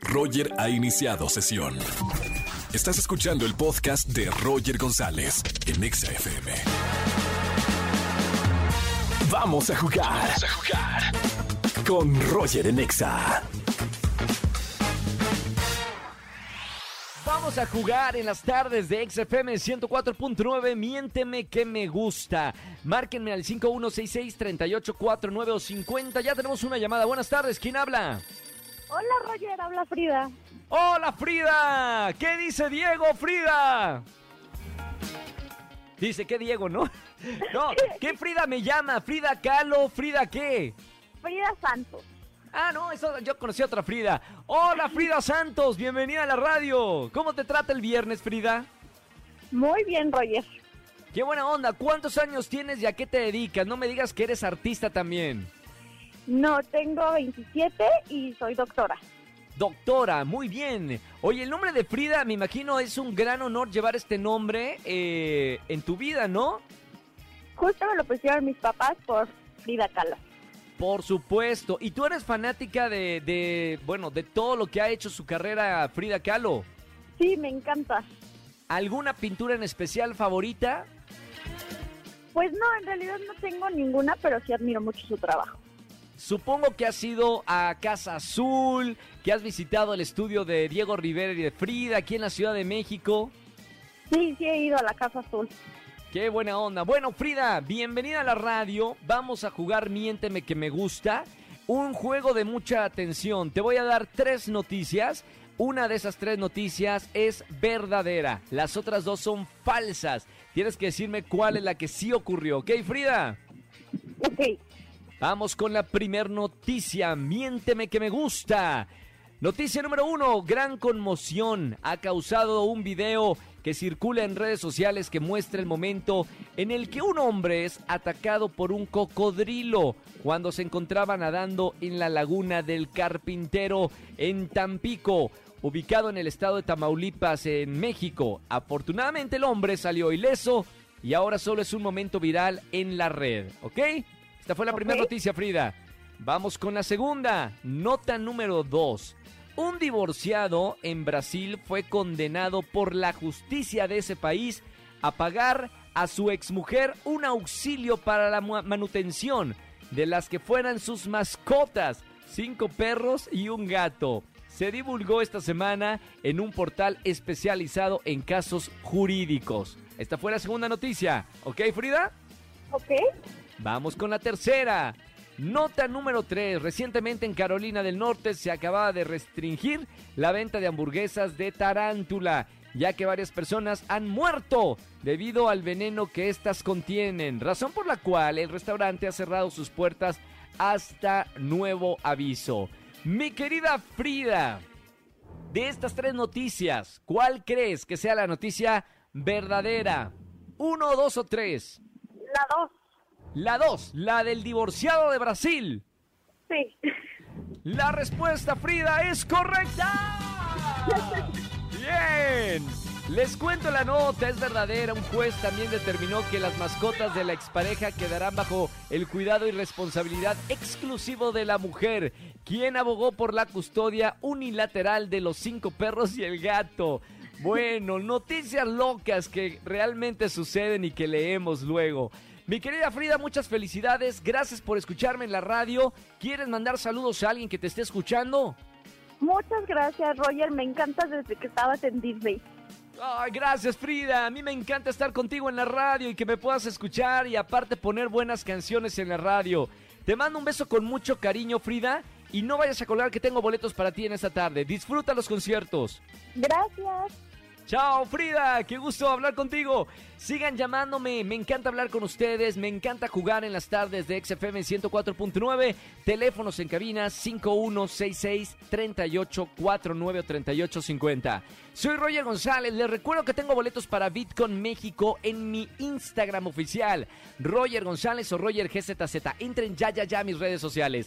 Roger ha iniciado sesión. Estás escuchando el podcast de Roger González en Exa FM. Vamos a jugar. Vamos a jugar. Con Roger en Exa. Vamos a jugar en las tardes de XFM 104.9. Miénteme que me gusta. Márquenme al 5166-3849 o 50. Ya tenemos una llamada. Buenas tardes. ¿Quién habla? Hola Roger, habla Frida. Hola Frida. ¿Qué dice Diego, Frida? Dice que Diego, ¿no? No, ¿qué Frida me llama? ¿Frida Calo? ¿Frida qué? Frida Santos. Ah, no, eso, yo conocí a otra Frida. Hola Frida Santos, bienvenida a la radio. ¿Cómo te trata el viernes, Frida? Muy bien, Roger. Qué buena onda. ¿Cuántos años tienes y a qué te dedicas? No me digas que eres artista también. No, tengo 27 y soy doctora. Doctora, muy bien. Oye, el nombre de Frida, me imagino, es un gran honor llevar este nombre eh, en tu vida, ¿no? Justo me lo pusieron mis papás por Frida Kahlo. Por supuesto. ¿Y tú eres fanática de, de, bueno, de todo lo que ha hecho su carrera Frida Kahlo? Sí, me encanta. ¿Alguna pintura en especial favorita? Pues no, en realidad no tengo ninguna, pero sí admiro mucho su trabajo. Supongo que has ido a Casa Azul, que has visitado el estudio de Diego Rivera y de Frida aquí en la Ciudad de México. Sí, sí he ido a la Casa Azul. Qué buena onda. Bueno, Frida, bienvenida a la radio. Vamos a jugar Miénteme que me gusta. Un juego de mucha atención. Te voy a dar tres noticias. Una de esas tres noticias es verdadera. Las otras dos son falsas. Tienes que decirme cuál es la que sí ocurrió. ¿Ok, Frida? Ok. Vamos con la primer noticia. Miénteme que me gusta. Noticia número uno, gran conmoción ha causado un video que circula en redes sociales que muestra el momento en el que un hombre es atacado por un cocodrilo cuando se encontraba nadando en la laguna del Carpintero en Tampico, ubicado en el estado de Tamaulipas en México. Afortunadamente el hombre salió ileso y ahora solo es un momento viral en la red, ¿ok? Esta fue la primera noticia, Frida. Vamos con la segunda. Nota número dos. Un divorciado en Brasil fue condenado por la justicia de ese país a pagar a su exmujer un auxilio para la manutención de las que fueran sus mascotas, cinco perros y un gato. Se divulgó esta semana en un portal especializado en casos jurídicos. Esta fue la segunda noticia. ¿Ok, Frida? Ok. Vamos con la tercera. Nota número 3. Recientemente en Carolina del Norte se acababa de restringir la venta de hamburguesas de tarántula, ya que varias personas han muerto debido al veneno que éstas contienen, razón por la cual el restaurante ha cerrado sus puertas hasta nuevo aviso. Mi querida Frida, de estas tres noticias, ¿cuál crees que sea la noticia verdadera? ¿Uno, dos o tres? La dos. La 2, la del divorciado de Brasil. Sí. La respuesta, Frida, es correcta. Bien. Les cuento la nota, es verdadera. Un juez también determinó que las mascotas de la expareja quedarán bajo el cuidado y responsabilidad exclusivo de la mujer, quien abogó por la custodia unilateral de los cinco perros y el gato. Bueno, noticias locas que realmente suceden y que leemos luego. Mi querida Frida, muchas felicidades. Gracias por escucharme en la radio. ¿Quieres mandar saludos a alguien que te esté escuchando? Muchas gracias, Roger. Me encanta desde que estabas en Disney. Ay, gracias Frida, a mí me encanta estar contigo en la radio y que me puedas escuchar y aparte poner buenas canciones en la radio. Te mando un beso con mucho cariño Frida y no vayas a colgar que tengo boletos para ti en esta tarde. Disfruta los conciertos. Gracias. Chao Frida, qué gusto hablar contigo. Sigan llamándome, me encanta hablar con ustedes, me encanta jugar en las tardes de XFM 104.9, teléfonos en cabina 5166 3849 3850. Soy Roger González, les recuerdo que tengo boletos para Bitcoin México en mi Instagram oficial, Roger González o Roger GZZ. Entren ya ya ya a mis redes sociales.